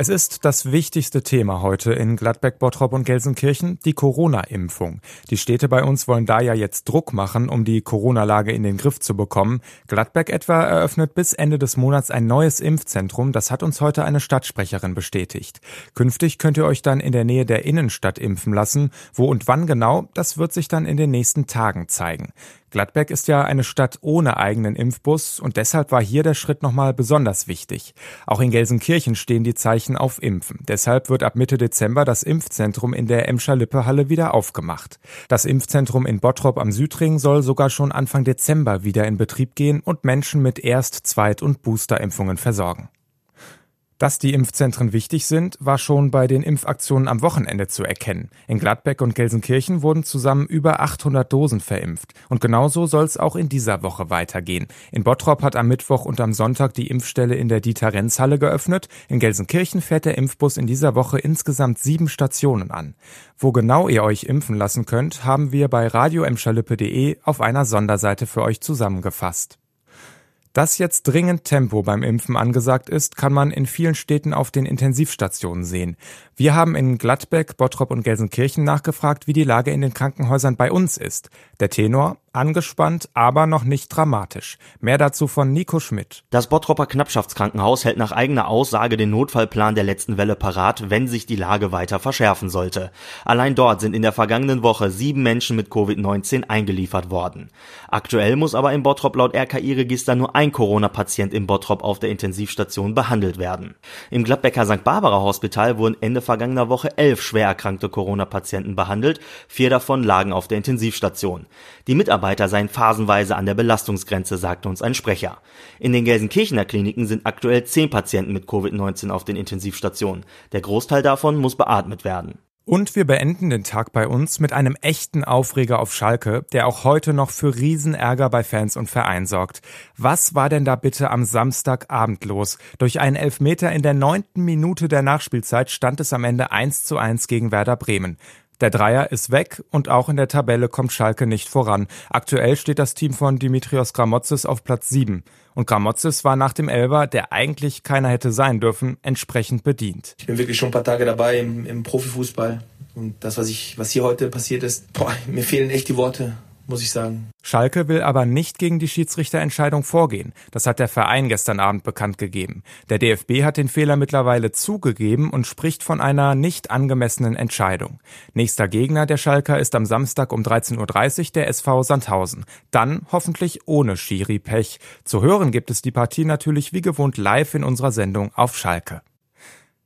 Es ist das wichtigste Thema heute in Gladbeck, Bottrop und Gelsenkirchen, die Corona-Impfung. Die Städte bei uns wollen da ja jetzt Druck machen, um die Corona-Lage in den Griff zu bekommen. Gladbeck etwa eröffnet bis Ende des Monats ein neues Impfzentrum. Das hat uns heute eine Stadtsprecherin bestätigt. Künftig könnt ihr euch dann in der Nähe der Innenstadt impfen lassen. Wo und wann genau, das wird sich dann in den nächsten Tagen zeigen. Gladbeck ist ja eine Stadt ohne eigenen Impfbus und deshalb war hier der Schritt nochmal besonders wichtig. Auch in Gelsenkirchen stehen die Zeichen auf Impfen. Deshalb wird ab Mitte Dezember das Impfzentrum in der Emscher Lippe Halle wieder aufgemacht. Das Impfzentrum in Bottrop am Südring soll sogar schon Anfang Dezember wieder in Betrieb gehen und Menschen mit Erst-, Zweit- und Boosterimpfungen versorgen. Dass die Impfzentren wichtig sind, war schon bei den Impfaktionen am Wochenende zu erkennen. In Gladbeck und Gelsenkirchen wurden zusammen über 800 Dosen verimpft. Und genauso soll es auch in dieser Woche weitergehen. In Bottrop hat am Mittwoch und am Sonntag die Impfstelle in der Dieter-Renz-Halle geöffnet. In Gelsenkirchen fährt der Impfbus in dieser Woche insgesamt sieben Stationen an. Wo genau ihr euch impfen lassen könnt, haben wir bei radioemschalippe.de auf einer Sonderseite für euch zusammengefasst. Dass jetzt dringend Tempo beim Impfen angesagt ist, kann man in vielen Städten auf den Intensivstationen sehen. Wir haben in Gladbeck, Bottrop und Gelsenkirchen nachgefragt, wie die Lage in den Krankenhäusern bei uns ist. Der Tenor, Angespannt, aber noch nicht dramatisch. Mehr dazu von Nico Schmidt. Das Bottropper Knappschaftskrankenhaus hält nach eigener Aussage den Notfallplan der letzten Welle parat, wenn sich die Lage weiter verschärfen sollte. Allein dort sind in der vergangenen Woche sieben Menschen mit Covid-19 eingeliefert worden. Aktuell muss aber im Bottrop laut RKI-Register nur ein Corona-Patient im Bottrop auf der Intensivstation behandelt werden. Im Gladbecker St. Barbara Hospital wurden Ende vergangener Woche elf schwer erkrankte Corona-Patienten behandelt, vier davon lagen auf der Intensivstation. Die Mitarbeiter Mitarbeiter seien phasenweise an der Belastungsgrenze, sagte uns ein Sprecher. In den Gelsenkirchener Kliniken sind aktuell zehn Patienten mit Covid-19 auf den Intensivstationen. Der Großteil davon muss beatmet werden. Und wir beenden den Tag bei uns mit einem echten Aufreger auf Schalke, der auch heute noch für Riesenärger bei Fans und Verein sorgt. Was war denn da bitte am Samstagabend los? Durch einen Elfmeter in der neunten Minute der Nachspielzeit stand es am Ende 1 zu 1 gegen Werder Bremen. Der Dreier ist weg und auch in der Tabelle kommt Schalke nicht voran. Aktuell steht das Team von Dimitrios Gramotzes auf Platz 7. Und Gramotzes war nach dem Elber, der eigentlich keiner hätte sein dürfen, entsprechend bedient. Ich bin wirklich schon ein paar Tage dabei im, im Profifußball. Und das, was, ich, was hier heute passiert ist, boah, mir fehlen echt die Worte muss ich sagen. Schalke will aber nicht gegen die Schiedsrichterentscheidung vorgehen. Das hat der Verein gestern Abend bekannt gegeben. Der DFB hat den Fehler mittlerweile zugegeben und spricht von einer nicht angemessenen Entscheidung. Nächster Gegner der Schalker ist am Samstag um 13.30 Uhr der SV Sandhausen. Dann hoffentlich ohne Schiri-Pech. Zu hören gibt es die Partie natürlich wie gewohnt live in unserer Sendung auf Schalke.